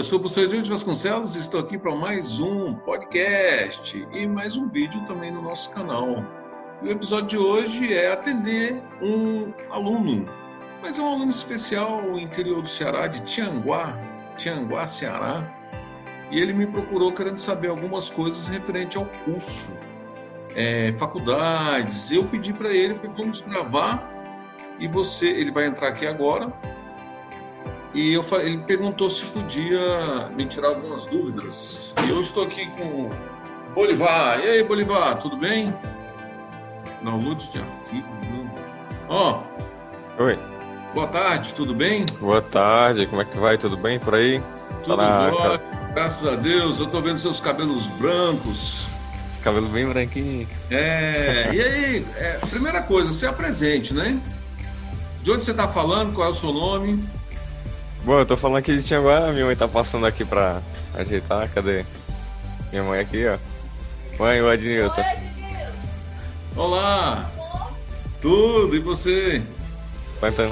Eu sou o professor Edilson Vasconcelos e estou aqui para mais um podcast e mais um vídeo também no nosso canal. o episódio de hoje é atender um aluno, mas é um aluno especial no interior do Ceará, de Tianguá, Tianguá, Ceará, e ele me procurou querendo saber algumas coisas referente ao curso, é, faculdades. Eu pedi para ele, porque vamos gravar e você, ele vai entrar aqui agora e eu, ele perguntou se podia me tirar algumas dúvidas. E eu estou aqui com Bolivar. E aí, Bolivar, tudo bem? Download de arquivo, não. Ó. Oi. Boa tarde, tudo bem? Boa tarde, como é que vai? Tudo bem por aí? Tudo jóia, graças a Deus. Eu estou vendo seus cabelos brancos. Esse cabelo bem branquinho. É, e aí, é, primeira coisa, se apresente, né? De onde você está falando? Qual é o seu nome? Bom, eu tô falando aqui de Tianguá, minha mãe tá passando aqui pra ajeitar, cadê? Minha mãe aqui, ó. Mãe, o Adnilton. Olá! Tudo, e você? Quanto?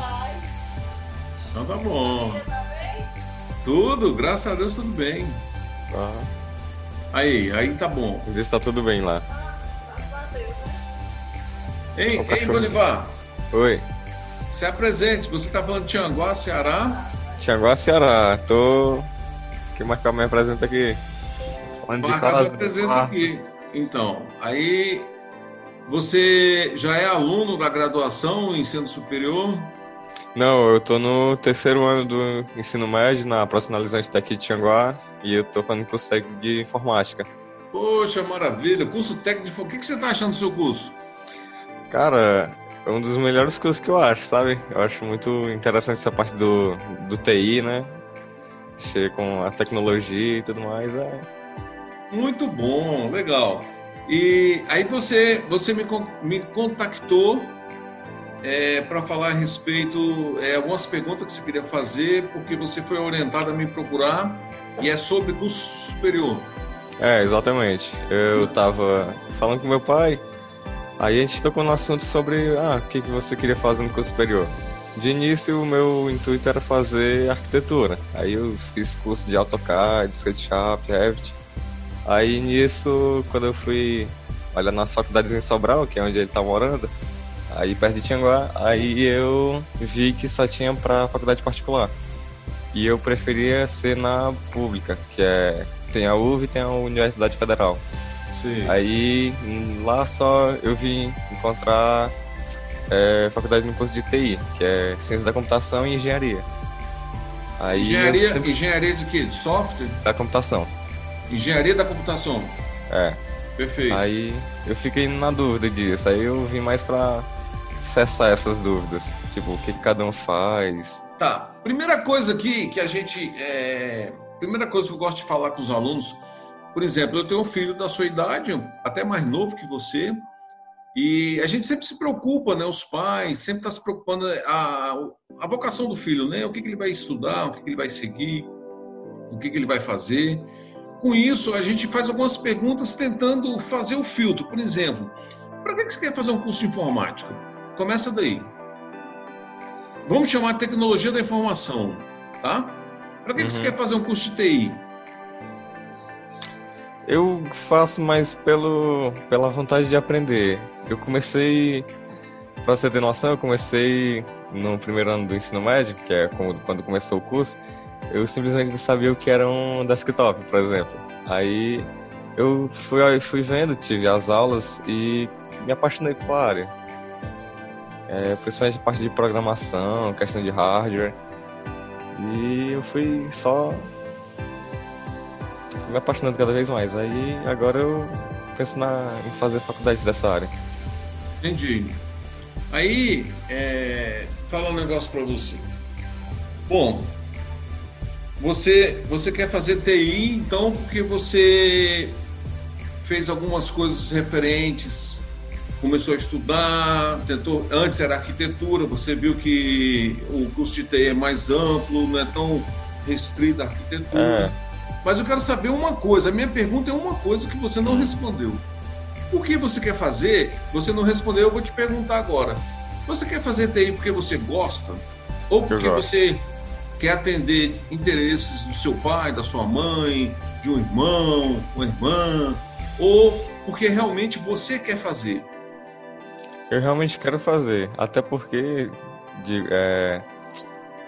Então tá bom. Tudo, graças a Deus tudo bem. Só. Aí, aí tá bom. Diz que tá tudo bem lá. Ei, ei, Bolivar. Oi. Se apresente, você tá falando de Tianguá, Ceará? Tiago Ceará, tô. Quem marcar me apresenta aqui. Falando de casa. sua presença aqui. Então, aí você já é aluno da graduação em ensino superior? Não, eu tô no terceiro ano do ensino médio na profissionalizante daqui de Tianguá e eu tô fazendo curso técnico de informática. Poxa, maravilha! Curso técnico de O que, que você tá achando do seu curso? Cara, é um dos melhores cursos que eu acho, sabe? Eu acho muito interessante essa parte do, do TI, né? Cheio com a tecnologia e tudo mais. É... Muito bom, legal. E aí você, você me, me contactou é, para falar a respeito é, algumas perguntas que você queria fazer, porque você foi orientado a me procurar e é sobre curso superior. É, exatamente. Eu estava falando com meu pai Aí a gente tocou no assunto sobre ah, o que, você queria fazer no curso superior. De início, o meu intuito era fazer arquitetura. Aí eu fiz curso de AutoCAD, SketchUp, Revit. Aí nisso, quando eu fui olhar nas faculdades em Sobral, que é onde ele tá morando, aí perto de Tianguá, aí eu vi que só tinha para faculdade particular. E eu preferia ser na pública, que é tem a UV e tem a Universidade Federal. Sim. Aí lá só eu vim encontrar é, faculdade no curso de TI, que é Ciência da Computação e Engenharia. Aí engenharia, sempre... engenharia de quê? De software? Da computação. Engenharia da computação. É. Perfeito. Aí eu fiquei na dúvida disso. Aí eu vim mais para cessar essas dúvidas. Tipo, o que cada um faz. Tá. Primeira coisa aqui que a gente. É... Primeira coisa que eu gosto de falar com os alunos por exemplo, eu tenho um filho da sua idade, até mais novo que você, e a gente sempre se preocupa, né? Os pais sempre estão tá se preocupando a, a vocação do filho, né? O que, que ele vai estudar, o que, que ele vai seguir, o que, que ele vai fazer. Com isso, a gente faz algumas perguntas tentando fazer o filtro. Por exemplo, para que você quer fazer um curso de informática? Começa daí. Vamos chamar tecnologia da informação, tá? Para que, uhum. que você uhum. quer fazer um curso de TI? Eu faço mais pelo, pela vontade de aprender. Eu comecei, para você ter noção, eu comecei no primeiro ano do ensino médio, que é quando começou o curso, eu simplesmente não sabia o que era um desktop, por exemplo. Aí eu fui, fui vendo, tive as aulas e me apaixonei pela área. É, principalmente a parte de programação, questão de hardware. E eu fui só me apaixonando cada vez mais. Aí agora eu penso na, em fazer faculdade dessa área. Entendi. Aí, é, falar um negócio para você. Bom, você, você quer fazer TI, então, porque você fez algumas coisas referentes, começou a estudar, tentou, antes era arquitetura, você viu que o curso de TI é mais amplo, não é tão restrito à arquitetura. É. Mas eu quero saber uma coisa. A minha pergunta é uma coisa que você não respondeu. O que você quer fazer? Você não respondeu, eu vou te perguntar agora. Você quer fazer TI porque você gosta? Ou porque você quer atender interesses do seu pai, da sua mãe, de um irmão, uma irmã, ou porque realmente você quer fazer? Eu realmente quero fazer, até porque de, é,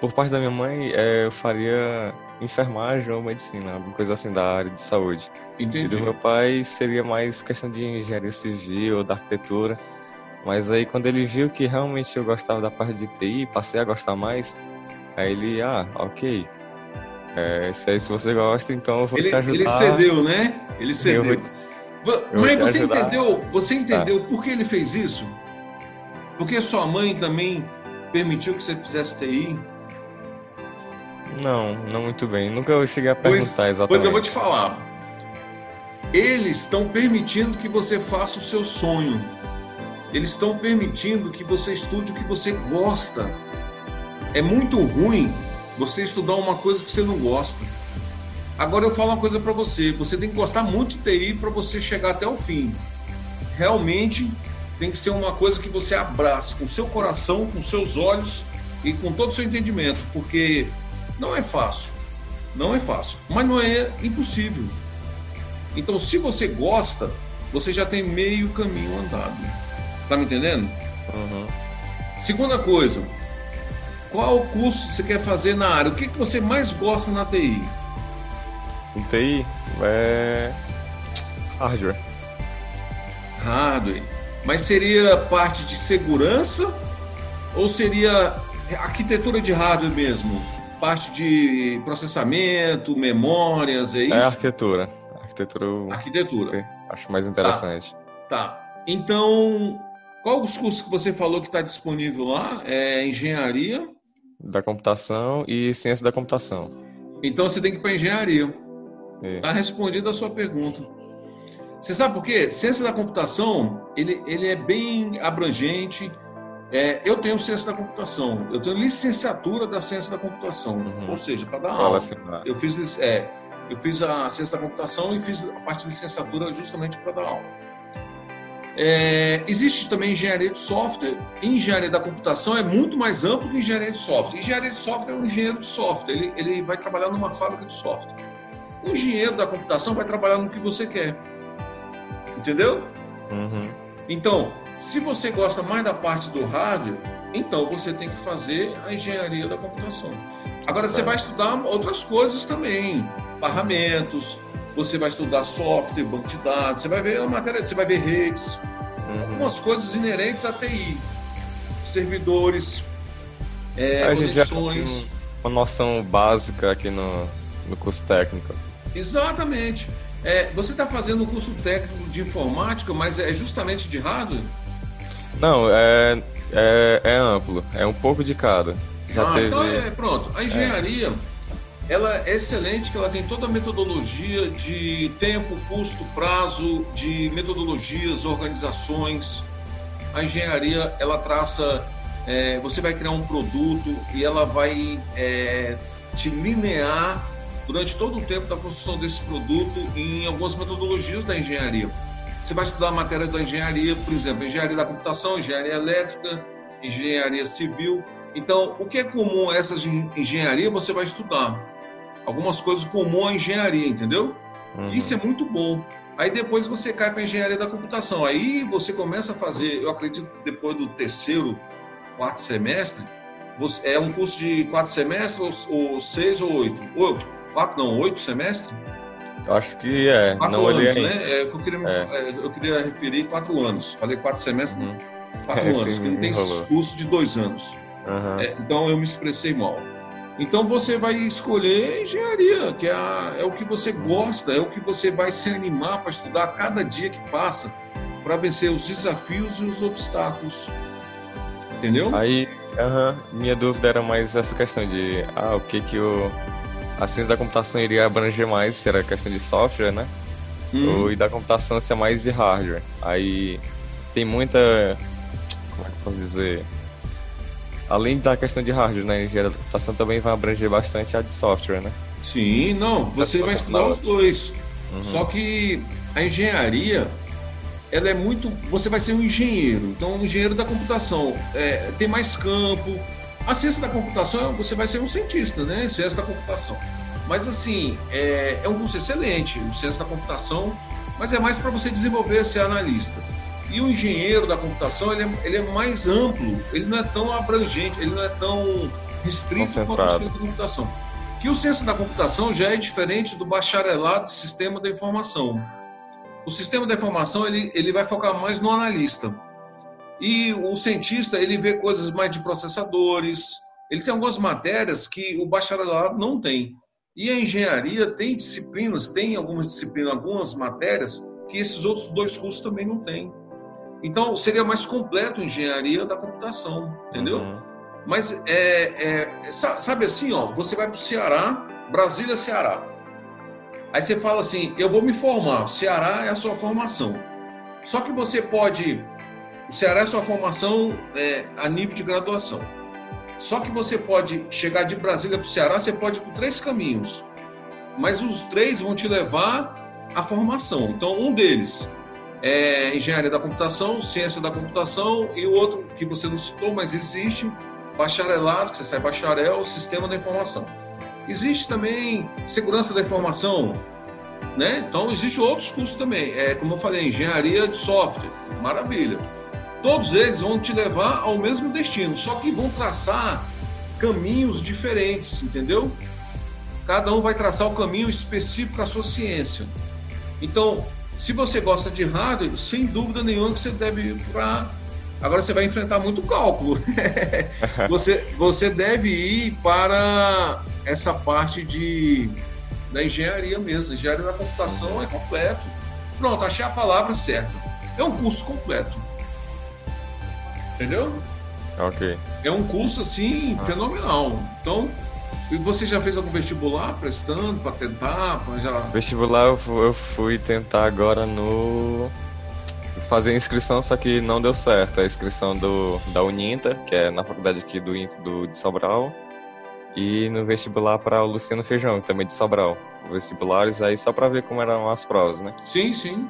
por parte da minha mãe é, eu faria enfermagem ou medicina, alguma coisa assim da área de saúde. Entendi. E do meu pai seria mais questão de engenharia civil ou da arquitetura. Mas aí quando ele viu que realmente eu gostava da parte de TI, passei a gostar mais, aí ele, ah, ok. É, se, aí, se você gosta, então eu vou ele, te ajudar. Ele cedeu, né? Ele cedeu. Te, Mas você ajudar. entendeu? Você entendeu por que ele fez isso? Porque sua mãe também permitiu que você fizesse TI? Não, não muito bem. Nunca eu cheguei a perguntar pois, exatamente. Pois eu vou te falar. Eles estão permitindo que você faça o seu sonho. Eles estão permitindo que você estude o que você gosta. É muito ruim você estudar uma coisa que você não gosta. Agora eu falo uma coisa para você, você tem que gostar muito de TI para você chegar até o fim. Realmente tem que ser uma coisa que você abraça com seu coração, com seus olhos e com todo o seu entendimento, porque não é fácil. Não é fácil, mas não é impossível. Então, se você gosta, você já tem meio caminho andado. Tá me entendendo? Uhum. Segunda coisa, qual curso você quer fazer na área? O que, que você mais gosta na TI? Em TI é hardware. Hardware. Mas seria parte de segurança ou seria arquitetura de hardware mesmo? Parte de processamento, memórias, é isso? É arquitetura. Arquitetura. Arquitetura. Acho mais interessante. Tá. tá. Então, qual os cursos que você falou que está disponível lá? É engenharia? Da computação e ciência da computação. Então você tem que ir para engenharia. Está respondida a sua pergunta. Você sabe por quê? Ciência da computação, ele, ele é bem abrangente. É, eu tenho ciência da computação, eu tenho licenciatura da ciência da computação, uhum. ou seja, para dar aula. Eu fiz, é, eu fiz a ciência da computação e fiz a parte de licenciatura justamente para dar aula. É, existe também engenharia de software. Engenharia da computação é muito mais amplo que engenharia de software. Engenharia de software é um engenheiro de software, ele, ele vai trabalhar numa fábrica de software. O engenheiro da computação vai trabalhar no que você quer. Entendeu? Uhum. Então, se você gosta mais da parte do hardware, então você tem que fazer a engenharia da computação. Agora, você vai estudar outras coisas também, barramentos, você vai estudar software, banco de dados, você vai ver a matéria, você vai ver redes, uhum. algumas coisas inerentes à TI, servidores, é, a conexões. Gente já tem uma noção básica aqui no, no curso técnico. Exatamente. É, você está fazendo um curso técnico de informática, mas é justamente de hardware? Não, é, é, é amplo, é um pouco de cada. Já ah, teve... então é, pronto. A engenharia, é. ela é excelente, que ela tem toda a metodologia de tempo, custo, prazo, de metodologias, organizações. A engenharia, ela traça, é, você vai criar um produto e ela vai é, te linear durante todo o tempo da construção desse produto em algumas metodologias da engenharia. Você vai estudar a matéria da engenharia, por exemplo, engenharia da computação, engenharia elétrica, engenharia civil. Então, o que é comum a essas engenharia, você vai estudar. Algumas coisas comuns à engenharia, entendeu? Uhum. Isso é muito bom. Aí depois você cai para a engenharia da computação. Aí você começa a fazer, eu acredito, depois do terceiro, quarto semestre, é um curso de quatro semestres, ou, ou seis ou oito? Oito quatro, não, oito semestres? Acho que é. Quatro não anos, né? É, eu, queria, é. é. eu queria referir quatro anos. Falei quatro semestres, uhum. quatro é, anos, porque não tem curso de dois anos. Uhum. É, então eu me expressei mal. Então você vai escolher engenharia, que é, a, é o que você gosta, é o que você vai se animar para estudar cada dia que passa, para vencer os desafios e os obstáculos. Entendeu? Aí, uhum, minha dúvida era mais essa questão de ah, o que que o a ciência da computação iria abranger mais, se era questão de software, né? Hum. E da computação ser mais de hardware. Aí tem muita. Como é que eu posso dizer? Além da questão de hardware, né? A engenharia da computação também vai abranger bastante a de software, né? Sim, não. Você vai estudar os dois. Uhum. Só que a engenharia, ela é muito. Você vai ser um engenheiro. Então, um engenheiro da computação é, tem mais campo, A ciência da computação, você vai ser um cientista, né? Ciência da computação. Mas, assim, é, é um curso excelente, o ciência da computação, mas é mais para você desenvolver ser analista. E o engenheiro da computação, ele é, ele é, mais amplo, ele não é tão abrangente, ele não é tão restrito quanto a ciência da computação. Que o ciência da computação já é diferente do bacharelado de sistema da informação. O sistema da informação, ele, ele vai focar mais no analista. E o cientista, ele vê coisas mais de processadores, ele tem algumas matérias que o bacharelado não tem. E a engenharia tem disciplinas, tem algumas disciplinas, algumas matérias que esses outros dois cursos também não têm. Então, seria mais completo a engenharia da computação, entendeu? Uhum. Mas, é, é, sabe assim, ó, você vai para o Ceará, Brasília, Ceará. Aí você fala assim, eu vou me formar, Ceará é a sua formação. Só que você pode, o Ceará é sua formação é, a nível de graduação. Só que você pode chegar de Brasília para o Ceará, você pode ir por três caminhos. Mas os três vão te levar à formação. Então, um deles é engenharia da computação, ciência da computação, e o outro que você não citou, mas existe, bacharelado, que você sai bacharel, sistema da informação. Existe também segurança da informação, né? Então, existe outros cursos também. É, como eu falei, engenharia de software, maravilha. Todos eles vão te levar ao mesmo destino, só que vão traçar caminhos diferentes, entendeu? Cada um vai traçar o caminho específico à sua ciência. Então, se você gosta de hardware, sem dúvida nenhuma que você deve ir para. Agora você vai enfrentar muito cálculo. você, você deve ir para essa parte de, da engenharia mesmo. engenharia da computação é completo. Pronto, achei a palavra certa. É um curso completo. Entendeu? Ok. É um curso assim fenomenal. Então, e você já fez algum vestibular prestando para tentar? Pra já... Vestibular eu fui, eu fui tentar agora no. Fazer inscrição, só que não deu certo. A inscrição do, da Uninter, que é na faculdade aqui do, do de Sobral, e no vestibular para o Luciano Feijão, também de Sobral. Vestibulares aí só para ver como eram as provas, né? Sim, sim.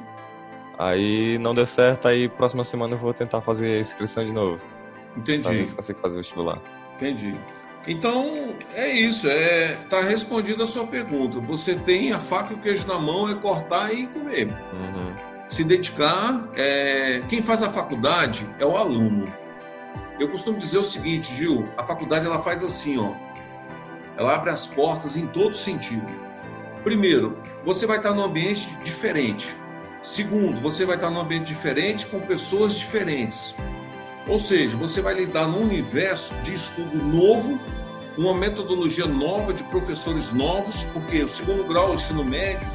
Aí não deu certo, aí próxima semana eu vou tentar fazer a inscrição de novo. Entendi. Pra ver se consigo fazer o vestibular. Entendi. Então, é isso, é tá respondida a sua pergunta. Você tem a faca e o queijo na mão, é cortar e comer. Uhum. Se dedicar, é... quem faz a faculdade é o aluno. Eu costumo dizer o seguinte, Gil, a faculdade ela faz assim, ó. Ela abre as portas em todo sentido. Primeiro, você vai estar num ambiente diferente. Segundo, você vai estar num ambiente diferente com pessoas diferentes. Ou seja, você vai lidar num universo de estudo novo, uma metodologia nova de professores novos, porque o segundo grau, o ensino médio,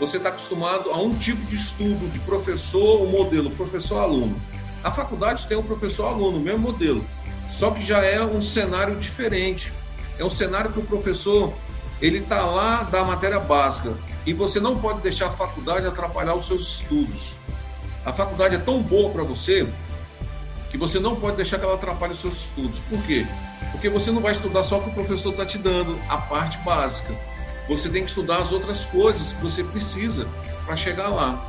você está acostumado a um tipo de estudo de professor, o modelo professor-aluno. A faculdade tem um professor-aluno, o mesmo modelo, só que já é um cenário diferente. É um cenário que o professor ele está lá da matéria básica e você não pode deixar a faculdade atrapalhar os seus estudos. A faculdade é tão boa para você que você não pode deixar que ela atrapalhe os seus estudos. Por quê? Porque você não vai estudar só o que o professor está te dando, a parte básica. Você tem que estudar as outras coisas que você precisa para chegar lá.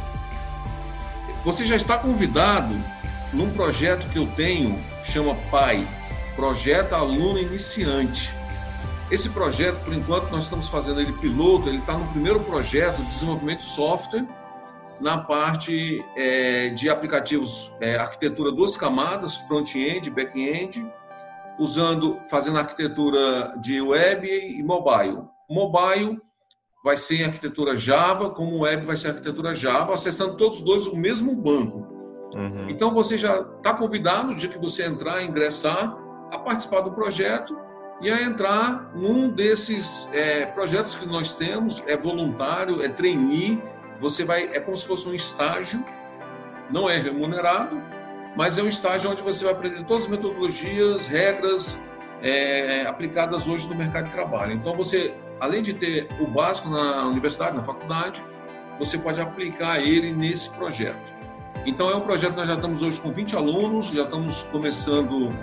Você já está convidado num projeto que eu tenho, chama PAI Projeto Aluno Iniciante. Esse projeto, por enquanto, nós estamos fazendo ele piloto, ele está no primeiro projeto de desenvolvimento de software na parte é, de aplicativos, é, arquitetura duas camadas, front-end, back-end, usando, fazendo arquitetura de web e mobile. Mobile vai ser em arquitetura Java, como web vai ser arquitetura Java, acessando todos dois o mesmo banco. Uhum. Então você já está convidado, no dia que você entrar, ingressar, a participar do projeto e a entrar num desses é, projetos que nós temos, é voluntário, é trainee, você vai é como se fosse um estágio, não é remunerado, mas é um estágio onde você vai aprender todas as metodologias, regras é, aplicadas hoje no mercado de trabalho. Então você, além de ter o básico na universidade, na faculdade, você pode aplicar ele nesse projeto. Então é um projeto que nós já estamos hoje com 20 alunos, já estamos começando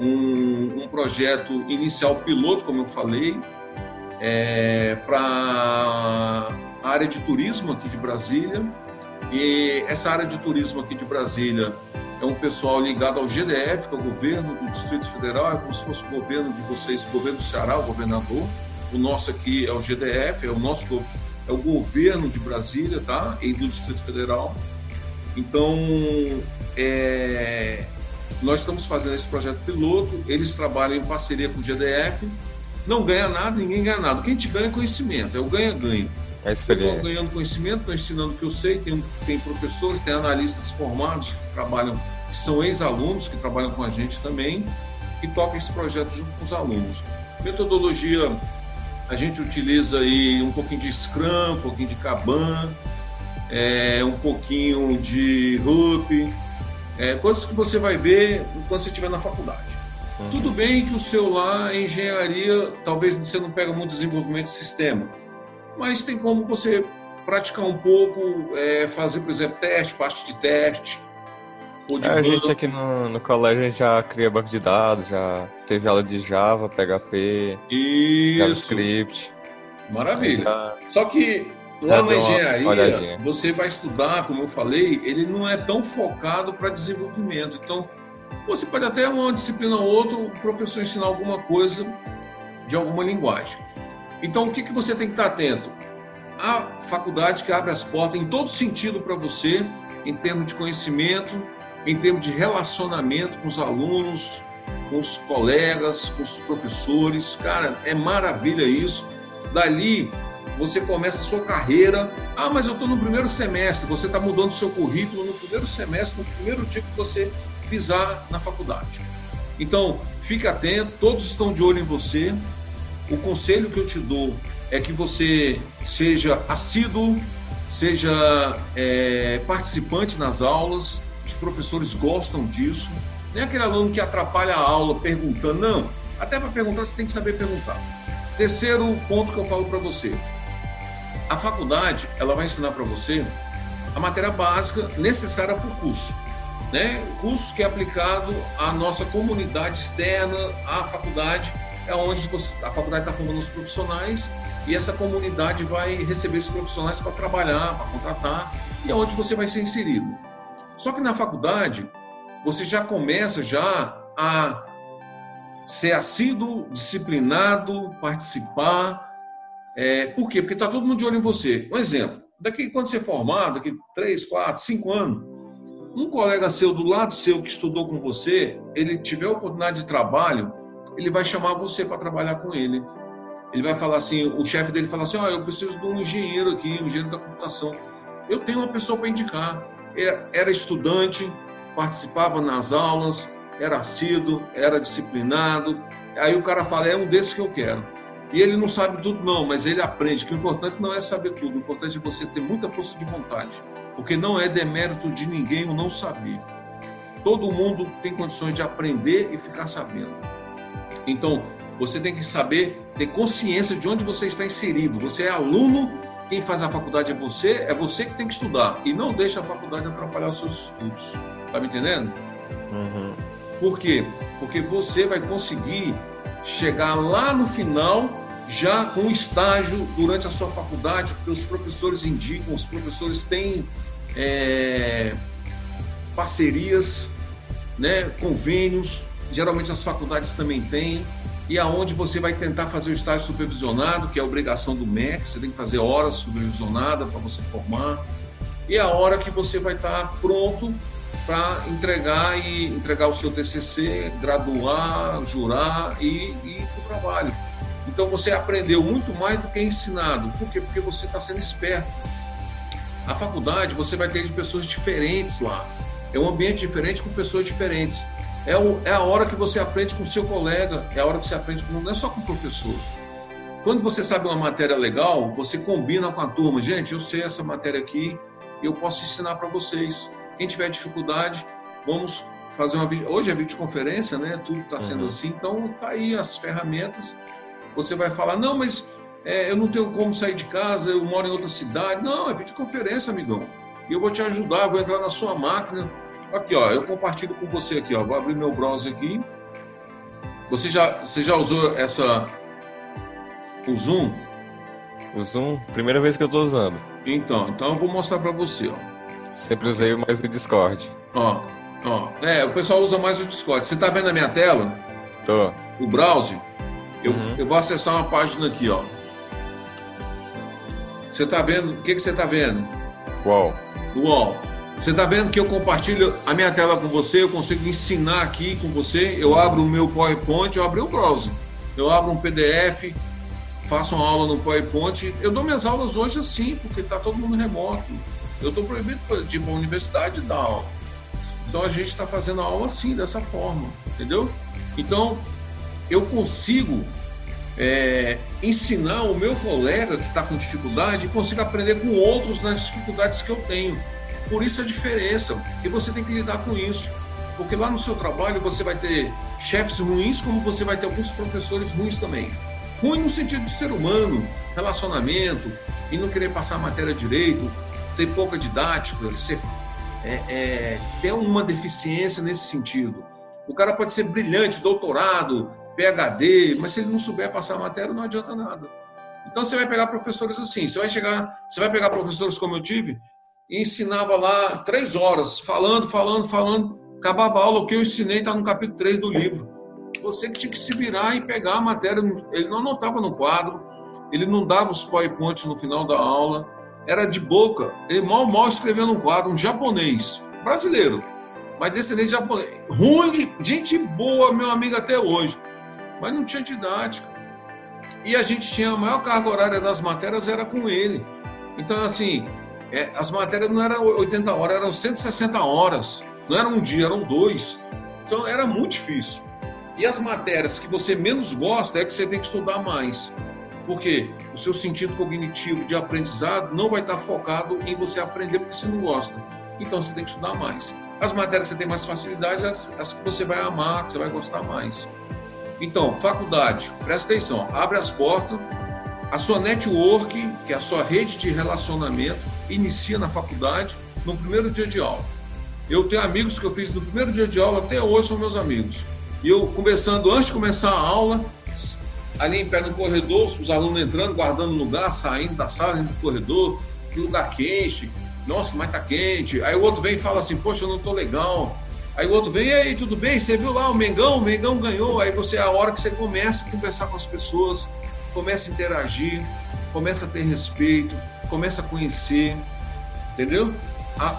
um, um projeto inicial piloto, como eu falei, é, para a área de turismo aqui de Brasília. E essa área de turismo aqui de Brasília, é um pessoal ligado ao GDF, que é o governo do Distrito Federal, é como se fosse o governo de vocês, o governo do Ceará, o governador. O nosso aqui é o GDF, é o nosso é o governo de Brasília, tá? E do Distrito Federal. Então, é, nós estamos fazendo esse projeto piloto, eles trabalham em parceria com o GDF, não ganha nada, ninguém ganha nada. O que a gente ganha é conhecimento, é o ganha-ganha. É experiência. Estou ganhando conhecimento, estou ensinando o que eu sei, tem, tem professores, tem analistas formados que trabalham, que são ex-alunos, que trabalham com a gente também, que tocam esse projeto junto com os alunos. Metodologia, a gente utiliza aí um pouquinho de Scrum, um pouquinho de Kanban, é, um pouquinho de Rup, é, coisas que você vai ver quando você estiver na faculdade. Uhum. Tudo bem que o seu lá, engenharia, talvez você não pega muito desenvolvimento de sistema, mas tem como você praticar um pouco, é, fazer, por exemplo, teste, parte de teste. De é, a gente aqui no, no colégio a gente já cria banco de dados, já teve aula de Java, PHP, Isso. JavaScript. Maravilha. Já... Só que lá na engenharia, você vai estudar, como eu falei, ele não é tão focado para desenvolvimento. Então, você pode até uma disciplina ou outra, o professor ensinar alguma coisa de alguma linguagem. Então, o que, que você tem que estar atento? A faculdade que abre as portas em todo sentido para você, em termos de conhecimento, em termos de relacionamento com os alunos, com os colegas, com os professores. Cara, é maravilha isso. Dali, você começa a sua carreira. Ah, mas eu estou no primeiro semestre. Você está mudando seu currículo no primeiro semestre, no primeiro dia que você pisar na faculdade. Então, fique atento, todos estão de olho em você. O conselho que eu te dou é que você seja assíduo, seja é, participante nas aulas, os professores gostam disso. Nem aquele aluno que atrapalha a aula perguntando, não. Até para perguntar, você tem que saber perguntar. Terceiro ponto que eu falo para você: a faculdade ela vai ensinar para você a matéria básica necessária para o curso né? curso que é aplicado à nossa comunidade externa, à faculdade, é onde você, a faculdade está formando os profissionais e essa comunidade vai receber esses profissionais para trabalhar, para contratar, e é onde você vai ser inserido. Só que na faculdade, você já começa já a ser assíduo, disciplinado, participar. É, por quê? Porque está todo mundo de olho em você. Um exemplo, daqui quando você formar, daqui 3, 4, 5 anos, um colega seu do lado seu que estudou com você, ele tiver oportunidade de trabalho, ele vai chamar você para trabalhar com ele. Ele vai falar assim, o chefe dele fala assim, oh, eu preciso de um engenheiro aqui, um engenheiro da computação. Eu tenho uma pessoa para indicar. Era estudante, participava nas aulas, era assíduo, era disciplinado. Aí o cara fala, é um desses que eu quero. E ele não sabe tudo não, mas ele aprende que o importante não é saber tudo, o importante é você ter muita força de vontade porque não é demérito de ninguém o não saber. Todo mundo tem condições de aprender e ficar sabendo. Então, você tem que saber, ter consciência de onde você está inserido. Você é aluno, quem faz a faculdade é você, é você que tem que estudar. E não deixa a faculdade atrapalhar os seus estudos. Tá me entendendo? Uhum. Por quê? Porque você vai conseguir chegar lá no final já com estágio durante a sua faculdade, porque os professores indicam, os professores têm é, parcerias, né, convênios, geralmente as faculdades também têm, e aonde você vai tentar fazer o estágio supervisionado, que é a obrigação do MEC, você tem que fazer horas supervisionadas para você formar, e a hora que você vai estar pronto para entregar e entregar o seu TCC, graduar, jurar e, e ir para o trabalho. Então você aprendeu muito mais do que ensinado. Por quê? Porque você está sendo esperto. A faculdade você vai ter de pessoas diferentes lá. É um ambiente diferente com pessoas diferentes. É, o, é a hora que você aprende com o seu colega, é a hora que você aprende com, não é só com o professor. Quando você sabe uma matéria legal, você combina com a turma. Gente, eu sei essa matéria aqui, eu posso ensinar para vocês. Quem tiver dificuldade, vamos fazer uma hoje é videoconferência, né? Tudo está sendo uhum. assim, então tá aí as ferramentas. Você vai falar, não, mas é, eu não tenho como sair de casa, eu moro em outra cidade. Não, é videoconferência, amigão. E eu vou te ajudar, vou entrar na sua máquina. Aqui, ó, eu compartilho com você aqui, ó. Vou abrir meu browser aqui. Você já, você já usou essa o Zoom? O Zoom, primeira vez que eu estou usando. Então, então eu vou mostrar para você, ó. Sempre usei mais o Discord. Ó, Ó, é, o pessoal usa mais o Discord. Você tá vendo a minha tela? Tô. O browser? Eu, Uhum. eu vou acessar uma página aqui, ó. Você tá vendo? O que, que você tá vendo? No UOL. Você tá vendo que eu compartilho a minha tela com você, eu consigo ensinar aqui com você, eu abro o meu PowerPoint, eu abro o browser. Eu abro um PDF, faço uma aula no PowerPoint. Eu dou minhas aulas hoje assim, porque tá todo mundo remoto. Eu estou proibido de ir para a universidade dar aula. Então a gente está fazendo a aula assim, dessa forma, entendeu? Então eu consigo é, ensinar o meu colega que está com dificuldade e consigo aprender com outros nas dificuldades que eu tenho. Por isso a diferença. E você tem que lidar com isso. Porque lá no seu trabalho você vai ter chefes ruins, como você vai ter alguns professores ruins também. Ruim no sentido de ser humano, relacionamento, e não querer passar a matéria direito, ter pouca didática, ser, é, é, ter uma deficiência nesse sentido. O cara pode ser brilhante, doutorado, PhD, mas se ele não souber passar a matéria, não adianta nada. Então você vai pegar professores assim, você vai chegar, você vai pegar professores como eu tive, e ensinava lá três horas, falando, falando, falando, acabava a aula, o que eu ensinei está no capítulo 3 do livro. Você que tinha que se virar e pegar a matéria, ele não anotava no quadro, ele não dava os PowerPoint no final da aula, era de boca, ele mal, mal escrevia no quadro, um japonês, brasileiro, mas descendente de japonês, ruim, gente boa, meu amigo até hoje, mas não tinha didática. E a gente tinha a maior carga horária das matérias era com ele. Então, assim, é, as matérias não eram 80 horas, eram 160 horas. Não era um dia, eram dois. Então, era muito difícil. E as matérias que você menos gosta é que você tem que estudar mais. Porque o seu sentido cognitivo de aprendizado não vai estar focado em você aprender porque você não gosta. Então, você tem que estudar mais. As matérias que você tem mais facilidade, as, as que você vai amar, que você vai gostar mais. Então, faculdade, presta atenção, abre as portas, a sua network, que é a sua rede de relacionamento, inicia na faculdade no primeiro dia de aula. Eu tenho amigos que eu fiz no primeiro dia de aula, até hoje são meus amigos. E eu conversando antes de começar a aula, ali em pé no corredor, os alunos entrando, guardando lugar, saindo da sala, indo do corredor, que lugar quente, nossa, mas tá quente. Aí o outro vem e fala assim, poxa, eu não tô legal. Aí o outro vem, e aí, tudo bem? Você viu lá o Mengão? O Mengão ganhou. Aí você a hora que você começa a conversar com as pessoas, começa a interagir, começa a ter respeito, começa a conhecer, entendeu?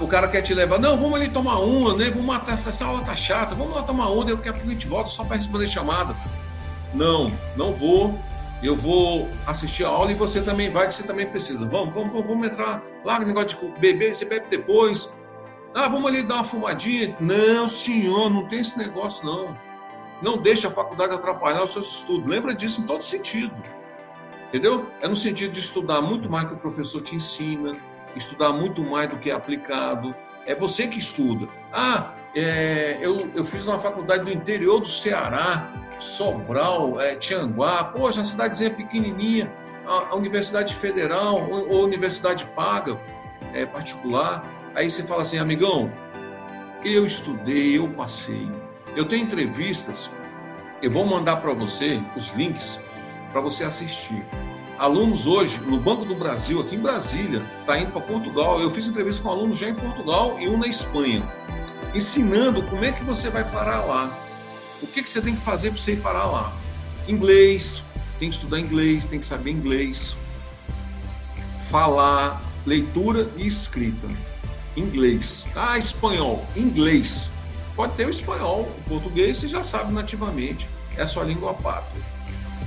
O cara quer te levar, não, vamos ali tomar uma, né? Vamos matar essa aula tá chata, vamos lá tomar uma, daqui a pouco a gente volta só para responder chamada. Não, não vou. Eu vou assistir a aula e você também vai, que você também precisa. Vamos, vamos, vamos, vamos entrar lá no negócio de beber, você bebe depois. Ah, vamos ali dar uma fumadinha. Não, senhor, não tem esse negócio, não. Não deixe a faculdade atrapalhar os seus estudos. Lembra disso em todo sentido. Entendeu? É no sentido de estudar muito mais que o professor te ensina, estudar muito mais do que é aplicado. É você que estuda. Ah, é, eu, eu fiz uma faculdade do interior do Ceará, Sobral, é, Tianguá. Poxa, uma cidadezinha pequenininha, a, a Universidade Federal ou, Universidade paga, é, particular. Aí você fala assim, amigão, eu estudei, eu passei. Eu tenho entrevistas, eu vou mandar para você os links para você assistir. Alunos hoje, no Banco do Brasil, aqui em Brasília, está indo para Portugal. Eu fiz entrevista com alunos já em Portugal e um na Espanha, ensinando como é que você vai parar lá. O que, que você tem que fazer para você ir parar lá? Inglês, tem que estudar inglês, tem que saber inglês, falar, leitura e escrita inglês. Ah, espanhol, inglês. Pode ter o espanhol, o português você já sabe nativamente, é sua língua pátria.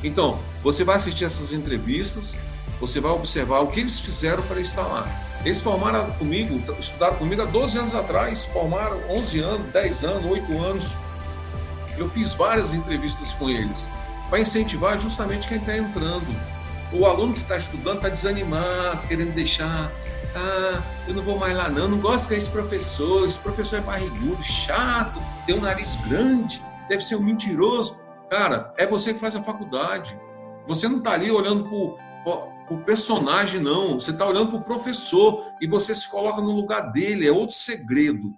Então, você vai assistir essas entrevistas, você vai observar o que eles fizeram para estar lá. Eles formaram comigo, estudaram comigo há 12 anos atrás, formaram 11 anos, 10 anos, 8 anos. Eu fiz várias entrevistas com eles para incentivar justamente quem está entrando. O aluno que está estudando está desanimado, querendo deixar ah, eu não vou mais lá não, não gosto com esse professor, esse professor é barrigudo, chato, tem um nariz grande, deve ser um mentiroso. Cara, é você que faz a faculdade. Você não está ali olhando para o personagem, não. Você está olhando para o professor e você se coloca no lugar dele. É outro segredo.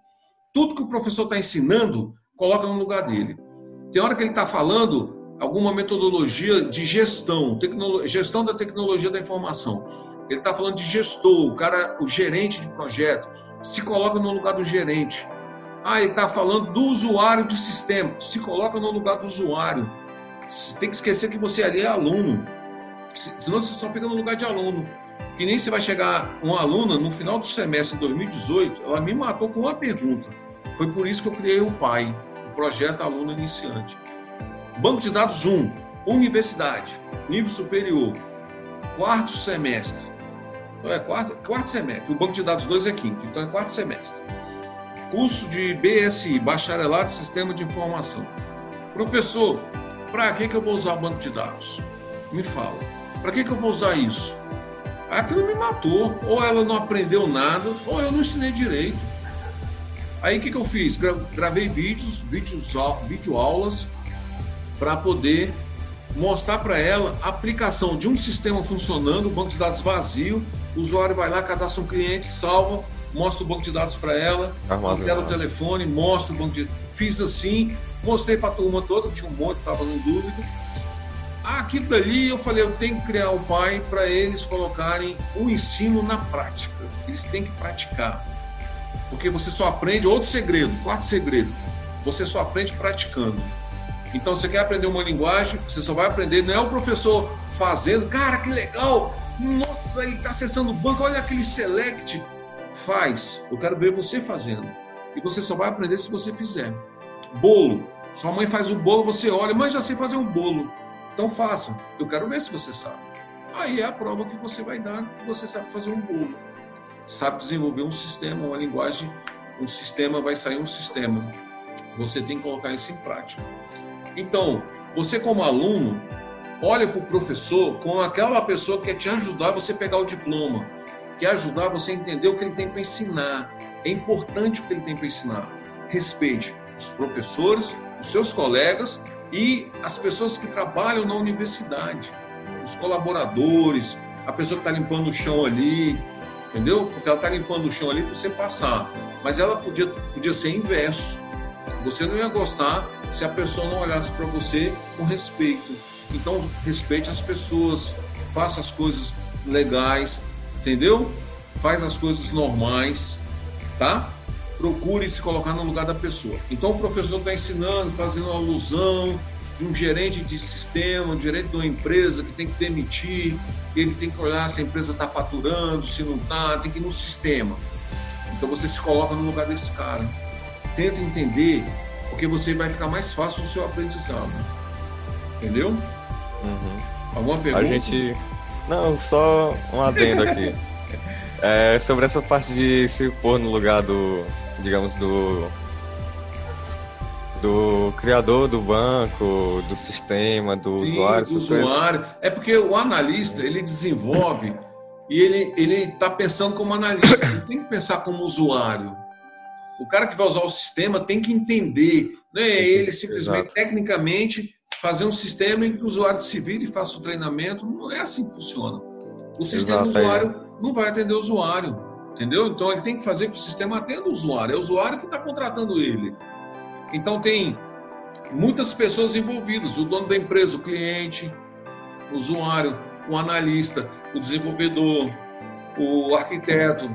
Tudo que o professor está ensinando, coloca no lugar dele. Tem hora que ele está falando alguma metodologia de gestão, gestão da tecnologia da informação. Ele está falando de gestor, o cara, o gerente de projeto. Se coloca no lugar do gerente. Ah, ele está falando do usuário de sistema. Se coloca no lugar do usuário. Você tem que esquecer que você ali é aluno. Senão você só fica no lugar de aluno. Que nem você vai chegar uma aluna no final do semestre de 2018, ela me matou com uma pergunta. Foi por isso que eu criei o PAI, Projeto Aluno Iniciante. Banco de dados 1, universidade, nível superior, quarto semestre. Então é quarto, quarto semestre. O banco de dados 2 é quinto, então é quarto semestre. Curso de BSI, Bacharelado em Sistema de Informação. Professor, para que, que eu vou usar banco de dados? Me fala. Para que, que eu vou usar isso? Aquilo me matou. Ou ela não aprendeu nada, ou eu não ensinei direito. Aí o que, que eu fiz? Gravei vídeos, vídeos vídeo aulas, para poder mostrar para ela a aplicação de um sistema funcionando, banco de dados vazio, o usuário vai lá, cadastra um cliente, salva, mostra o banco de dados para ela, altera o telefone, mostra o banco de Fiz assim, mostrei para a turma toda, tinha um monte, estava em dúvida. Aquilo dali eu falei, eu tenho que criar o pai para eles colocarem o ensino na prática. Eles têm que praticar. Porque você só aprende, outro segredo, quarto segredo, você só aprende praticando. Então, você quer aprender uma linguagem, você só vai aprender, não é o professor fazendo, cara, que legal, nossa, ele está acessando o banco, olha aquele select. Faz, eu quero ver você fazendo. E você só vai aprender se você fizer. Bolo, sua mãe faz o bolo, você olha, mas já sei fazer um bolo. Então faça, eu quero ver se você sabe. Aí é a prova que você vai dar que você sabe fazer um bolo. Sabe desenvolver um sistema, uma linguagem, um sistema, vai sair um sistema. Você tem que colocar isso em prática. Então, você como aluno, olha para o professor como aquela pessoa que quer te ajudar você pegar o diploma, quer ajudar você a entender o que ele tem para ensinar. É importante o que ele tem para ensinar. Respeite os professores, os seus colegas e as pessoas que trabalham na universidade, os colaboradores, a pessoa que está limpando o chão ali, entendeu? Porque ela está limpando o chão ali para você passar. Mas ela podia, podia ser inverso. Você não ia gostar se a pessoa não olhasse para você com respeito. Então, respeite as pessoas, faça as coisas legais, entendeu? Faz as coisas normais, tá? Procure se colocar no lugar da pessoa. Então, o professor está ensinando, fazendo alusão de um gerente de sistema, um gerente de uma empresa que tem que demitir, ele tem que olhar se a empresa está faturando, se não está, tem que ir no sistema. Então, você se coloca no lugar desse cara tenta entender, porque você vai ficar mais fácil o seu aprendizado. Entendeu? Uhum. Alguma pergunta? A gente. Não, só um adendo aqui. é, sobre essa parte de se pôr no lugar do, digamos, do. Do criador do banco, do sistema, do Sim, usuário, do usuário. Coisas. É porque o analista ele desenvolve e ele ele está pensando como analista. Ele tem que pensar como usuário. O cara que vai usar o sistema tem que entender, não é ele simplesmente Exato. tecnicamente fazer um sistema em que o usuário se vire e faça o treinamento. Não é assim que funciona. O sistema Exato, usuário é. não vai atender o usuário, entendeu? Então ele tem que fazer que o sistema atenda o usuário. É o usuário que está contratando ele. Então tem muitas pessoas envolvidas: o dono da empresa, o cliente, o usuário, o analista, o desenvolvedor, o arquiteto,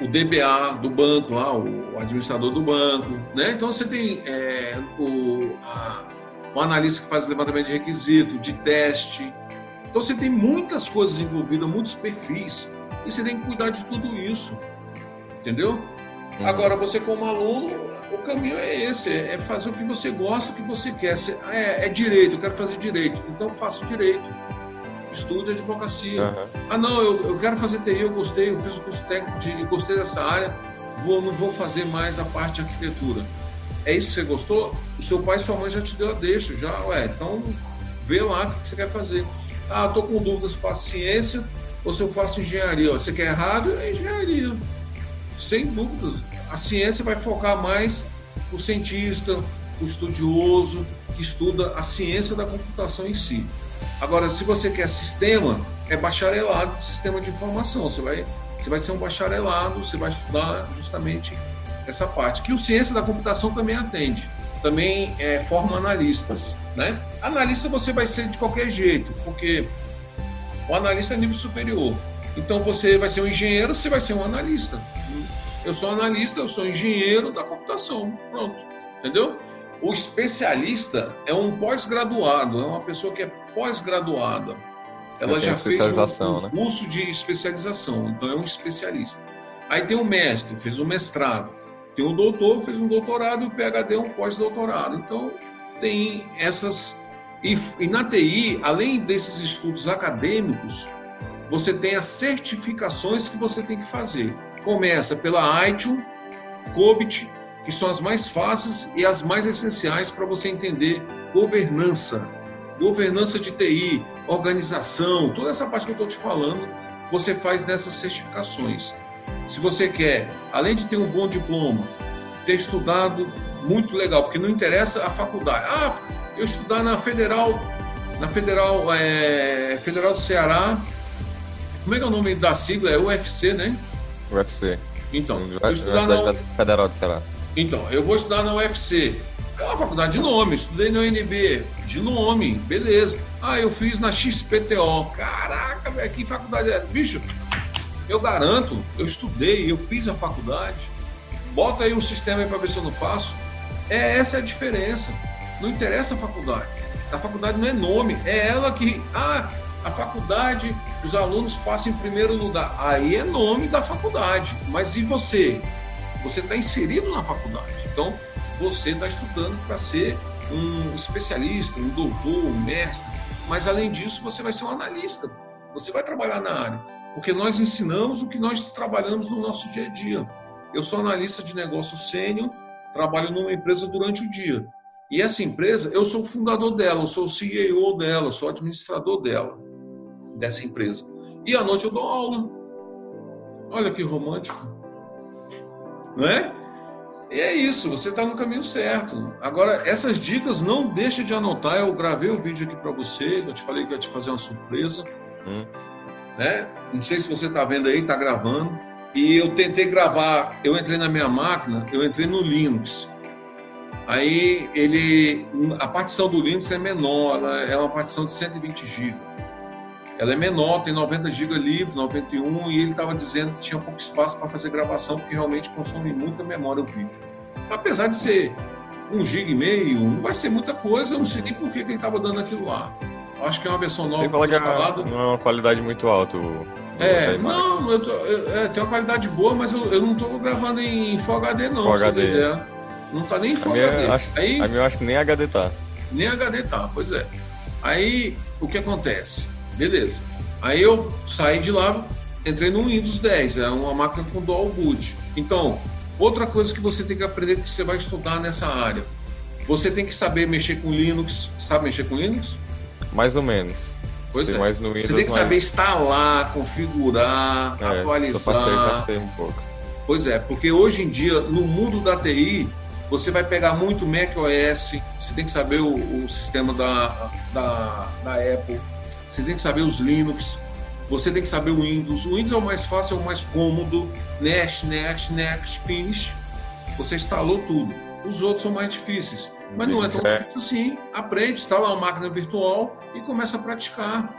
o DBA do banco lá, o administrador do banco, né? Então você tem é, o, a, o analista que faz levantamento de requisito, de teste. Então você tem muitas coisas envolvidas, muitos perfis, e você tem que cuidar de tudo isso, entendeu? Uhum. Agora você como aluno, o caminho é esse, é fazer o que você gosta, o que você quer. É, é direito, eu quero fazer direito, então faça direito estude advocacia. Uhum. Ah, não, eu, eu quero fazer TI, eu gostei, eu fiz o curso técnico, de, gostei dessa área, vou, não vou fazer mais a parte de arquitetura. É isso que você gostou? O seu pai e sua mãe já te deu a deixa, já, ué, então vê lá o que você quer fazer. Ah, estou com dúvidas, faço ciência ou se eu faço engenharia. Você quer errado? É engenharia. Sem dúvidas. A ciência vai focar mais o cientista, o estudioso, que estuda a ciência da computação em si. Agora, se você quer sistema, é bacharelado, sistema de informação. Você vai, você vai ser um bacharelado, você vai estudar justamente essa parte. Que o ciência da computação também atende, também é, forma analistas. Né? Analista você vai ser de qualquer jeito, porque o analista é nível superior. Então você vai ser um engenheiro, você vai ser um analista. Eu sou analista, eu sou engenheiro da computação. Pronto. Entendeu? O especialista é um pós-graduado, é uma pessoa que é pós-graduada. Ela já fez um, né? curso de especialização, então é um especialista. Aí tem o mestre, fez um mestrado. Tem o doutor, fez um doutorado, e o PhD é um pós-doutorado. Então, tem essas. E, e na TI, além desses estudos acadêmicos, você tem as certificações que você tem que fazer. Começa pela ITIL, COBIT, que são as mais fáceis e as mais essenciais para você entender governança, governança de TI, organização, toda essa parte que eu estou te falando, você faz nessas certificações. Se você quer, além de ter um bom diploma, ter estudado muito legal, porque não interessa a faculdade. Ah, eu estudar na Federal, na Federal, é, Federal do Ceará. Como é que é o nome da sigla? É UFC, né? UFC. Então, eu estudar na Federal do Ceará. Então, eu vou estudar na UFC. É uma faculdade de nome, estudei na UNB, de nome, beleza. Ah, eu fiz na XPTO. Caraca, velho, que faculdade é? Bicho, eu garanto, eu estudei, eu fiz a faculdade. Bota aí um sistema aí para ver se eu não faço. É essa é a diferença. Não interessa a faculdade. A faculdade não é nome, é ela que. Ah, a faculdade, os alunos passam em primeiro lugar. Aí é nome da faculdade. Mas e você? Você está inserido na faculdade. Então, você está estudando para ser um especialista, um doutor, um mestre. Mas além disso, você vai ser um analista. Você vai trabalhar na área porque nós ensinamos o que nós trabalhamos no nosso dia a dia. Eu sou analista de negócio sênior, trabalho numa empresa durante o dia. E essa empresa, eu sou o fundador dela, eu sou o CEO dela, eu sou o administrador dela, dessa empresa. E à noite eu dou aula. Olha que romântico. Não é? E é isso, você está no caminho certo. Agora, essas dicas não deixe de anotar. Eu gravei o vídeo aqui para você, eu te falei que ia te fazer uma surpresa. Hum né? Não sei se você está vendo aí, está gravando. E eu tentei gravar, eu entrei na minha máquina, eu entrei no Linux. Aí ele, a partição do Linux é menor, ela é uma partição de 120 GB. Ela é menor, tem 90 GB livre, 91, e ele estava dizendo que tinha pouco espaço para fazer gravação, porque realmente consome muita memória o vídeo. Apesar de ser um GB e meio, não vai ser muita coisa, eu não sei nem por que, que ele estava dando aquilo lá. Acho que é uma versão nova. Sem falar que é não é uma qualidade muito alta. é, não, eu, tô, eu é, tem uma qualidade boa, mas eu, eu não estou gravando em Full HD não. Full HD. Não tá nem em Full HD. Acho, Aí, a minha eu acho que nem HD tá. Nem HD tá, pois é. Aí, o que acontece? Beleza. Aí eu saí de lá, entrei no Windows 10, é uma máquina com dual boot. Então, outra coisa que você tem que aprender que você vai estudar nessa área. Você tem que saber mexer com Linux. Sabe mexer com Linux? Mais ou menos. Pois é. Mais no Windows, Você tem que saber instalar, configurar, é, atualizar. Só passei, passei um pouco. Pois é, porque hoje em dia, no mundo da TI, você vai pegar muito Mac OS, você tem que saber o, o sistema da, da, da, Apple, você tem que saber os Linux, você tem que saber o Windows. O Windows é o mais fácil, é o mais cômodo. Next, next, next, finish. Você instalou tudo. Os outros são mais difíceis. Mas não é tão é. difícil assim. Aprende, instala uma máquina virtual e começa a praticar.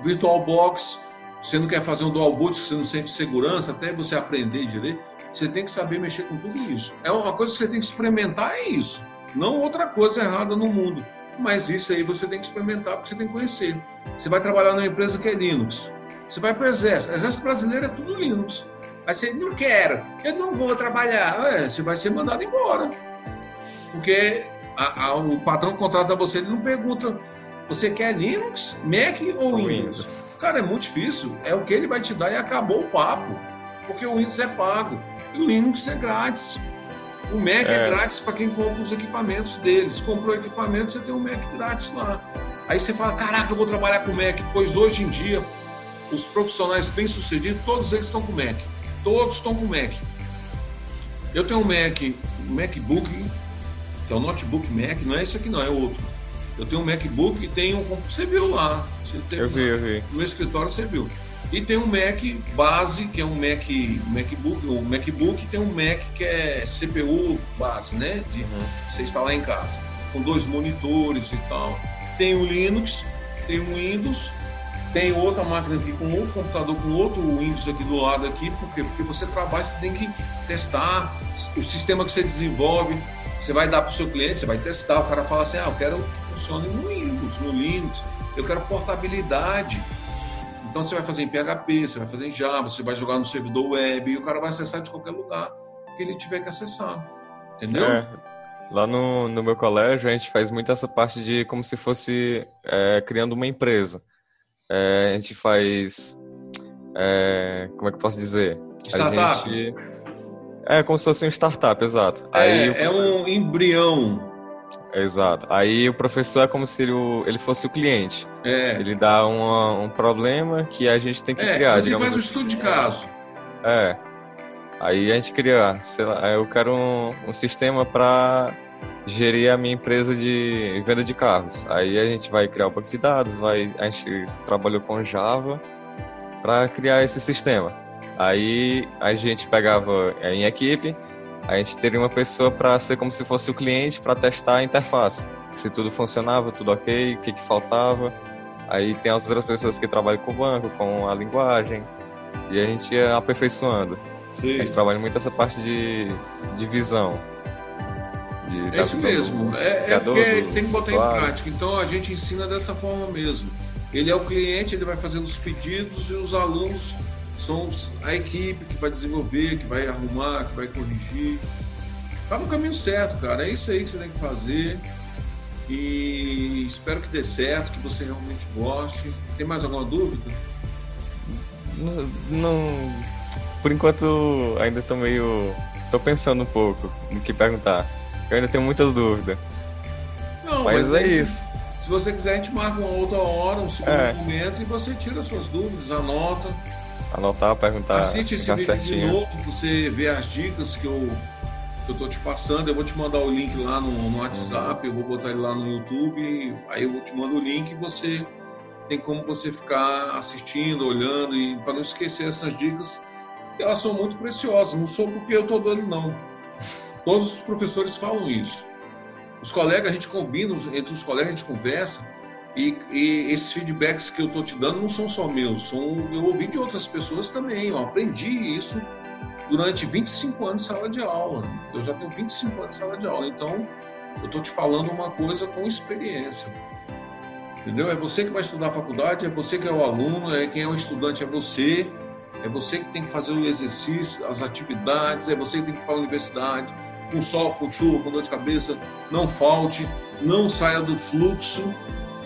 VirtualBox, você não quer fazer um dual boot, você não sente segurança, até você aprender direito, você tem que saber mexer com tudo isso. É uma coisa que você tem que experimentar, é isso. Não outra coisa errada no mundo. Mas isso aí você tem que experimentar, porque você tem que conhecer. Você vai trabalhar numa empresa que é Linux. Você vai para o Exército. Exército brasileiro é tudo Linux. Aí você não quer, eu não vou trabalhar. É, você vai ser mandado embora. Porque a, a, o patrão contrata você, ele não pergunta, você quer Linux, Mac ou Windows? Windows? Cara, é muito difícil. É o que ele vai te dar e acabou o papo. Porque o Windows é pago e o Linux é grátis. O Mac é, é grátis para quem compra os equipamentos deles. Comprou equipamento, você tem um Mac grátis lá. Aí você fala, caraca, eu vou trabalhar com Mac, pois hoje em dia os profissionais bem-sucedidos, todos eles estão com Mac. Todos estão com Mac. Eu tenho um Mac, um MacBook que é o notebook Mac, não é esse aqui não, é outro. Eu tenho um MacBook e tenho um. Você viu lá. Você eu vi, eu vi. No escritório você viu. E tem um Mac base, que é um Mac MacBook, o MacBook tem um Mac que é CPU base, né? De uhum. você instalar em casa. Com dois monitores e tal. Tem o Linux, tem o Windows tem outra máquina aqui com outro computador, com outro Windows aqui do lado aqui, por quê? Porque você trabalha, você tem que testar o sistema que você desenvolve, você vai dar para o seu cliente, você vai testar, o cara fala assim, ah, eu quero que funcione no Windows, no Linux, eu quero portabilidade. Então você vai fazer em PHP, você vai fazer em Java, você vai jogar no servidor web e o cara vai acessar de qualquer lugar que ele tiver que acessar. Entendeu? É, lá no, no meu colégio a gente faz muito essa parte de como se fosse é, criando uma empresa. É, a gente faz. É, como é que eu posso dizer? Startup. Gente, é como se fosse um startup, exato. É, Aí, é um embrião. Exato. Aí o professor é como se ele, ele fosse o cliente. É. Ele dá uma, um problema que a gente tem que é, criar. Mas ele faz um estudo de caso. É. Aí a gente cria, sei lá, eu quero um, um sistema para gerir a minha empresa de venda de carros. Aí a gente vai criar o banco de dados, vai, a gente trabalhou com Java para criar esse sistema. Aí a gente pegava é, em equipe, a gente teria uma pessoa para ser como se fosse o cliente para testar a interface, se tudo funcionava, tudo ok, o que, que faltava. Aí tem as outras pessoas que trabalham com o banco, com a linguagem, e a gente ia aperfeiçoando. Sim. A gente trabalha muito essa parte de, de visão. De, é isso mesmo. É, é porque ele tem que botar usuário. em prática. Então a gente ensina dessa forma mesmo. Ele é o cliente, ele vai fazendo os pedidos e os alunos são a equipe que vai desenvolver, que vai arrumar, que vai corrigir. Tá no caminho certo, cara. É isso aí que você tem que fazer. E espero que dê certo, que você realmente goste. Tem mais alguma dúvida? Não, não por enquanto ainda tô meio. tô pensando um pouco no que perguntar. Eu ainda tenho muitas dúvidas. Não, mas, mas é isso. Se, se, você quiser, a gente marca uma outra hora, um segundo é. momento, e você tira suas dúvidas, anota. Anotar, perguntar. Assiste esse vídeo certinho. de novo, você ver as dicas que eu, que eu tô te passando. Eu vou te mandar o link lá no, no WhatsApp, eu vou botar ele lá no YouTube, aí eu te mando o link e você tem como você ficar assistindo, olhando, e para não esquecer essas dicas, elas são muito preciosas. Não sou porque eu estou dando, não. Todos os professores falam isso. Os colegas, a gente combina, entre os colegas a gente conversa, e, e esses feedbacks que eu estou te dando não são só meus, são, eu ouvi de outras pessoas também. Eu aprendi isso durante 25 anos de sala de aula. Eu já tenho 25 anos de sala de aula, então eu estou te falando uma coisa com experiência. Entendeu? É você que vai estudar a faculdade, é você que é o aluno, é quem é o estudante é você, é você que tem que fazer o exercício, as atividades, é você que tem que ir para a universidade com sol, com chuva, com dor de cabeça, não falte, não saia do fluxo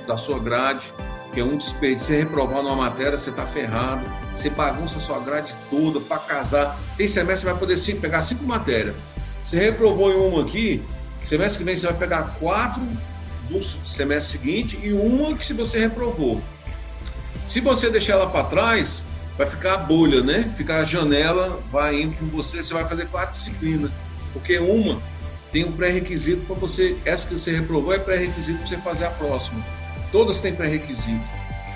da sua grade, que é um desperdício. Você reprovar numa matéria, você está ferrado, você bagunça a sua grade toda para casar. Tem semestre que vai poder sim, pegar cinco matérias. Você reprovou em uma aqui, semestre que vem você vai pegar quatro do semestre seguinte e uma que você reprovou. Se você deixar ela para trás, vai ficar a bolha, né? Ficar a janela, vai indo com você, você vai fazer quatro disciplinas. Porque uma tem um pré-requisito para você, essa que você reprovou é pré-requisito para você fazer a próxima. Todas têm pré-requisito.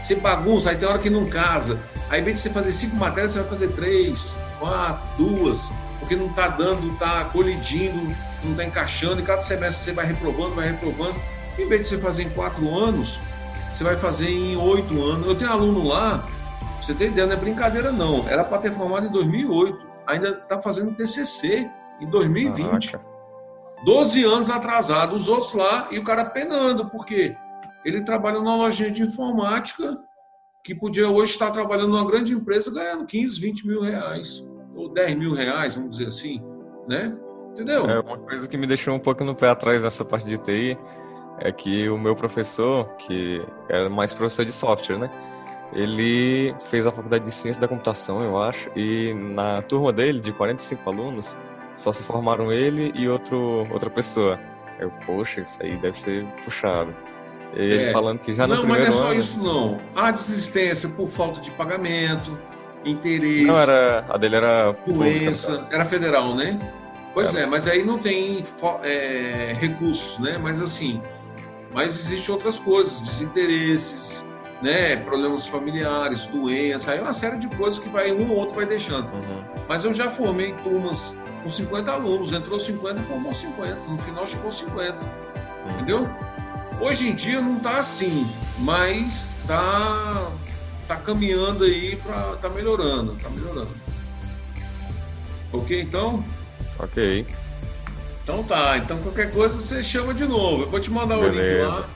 Você bagunça, aí tem hora que não casa. Aí, em vez de você fazer cinco matérias, você vai fazer três, quatro, duas, porque não está dando, está colidindo, não está encaixando, e cada semestre você vai reprovando, vai reprovando. Em vez de você fazer em quatro anos, você vai fazer em oito anos. Eu tenho aluno lá, você tem ideia, não é brincadeira não. Era para ter formado em 2008, ainda está fazendo TCC em 2020. Caraca. 12 anos atrasado, os outros lá e o cara penando, porque ele trabalha numa lojinha de informática que podia hoje estar trabalhando numa grande empresa ganhando 15, 20 mil reais, ou 10 mil reais, vamos dizer assim, né? Entendeu? É uma coisa que me deixou um pouco no pé atrás nessa parte de TI é que o meu professor, que era mais professor de software, né? Ele fez a faculdade de ciência da computação, eu acho, e na turma dele, de 45 alunos, só se formaram ele e outro, outra pessoa. Eu, poxa, isso aí deve ser puxado. Ele é. falando que já no não, primeiro ano... Não, mas não é só isso não. Há desistência por falta de pagamento, interesse... Não, era... a dele era... Doença, era federal, né? Pois é, é mas aí não tem é, recursos, né? Mas assim, mas existem outras coisas, desinteresses, né? Problemas familiares, doenças, aí é uma série de coisas que vai um ou outro vai deixando. Uhum. Mas eu já formei turmas com 50 alunos, entrou 50 e formou 50. No final chegou 50. Entendeu? Hoje em dia não está assim, mas tá tá caminhando aí para tá melhorando, tá melhorando. Ok, então? Ok. Então tá, então qualquer coisa você chama de novo. Eu vou te mandar Beleza. o link lá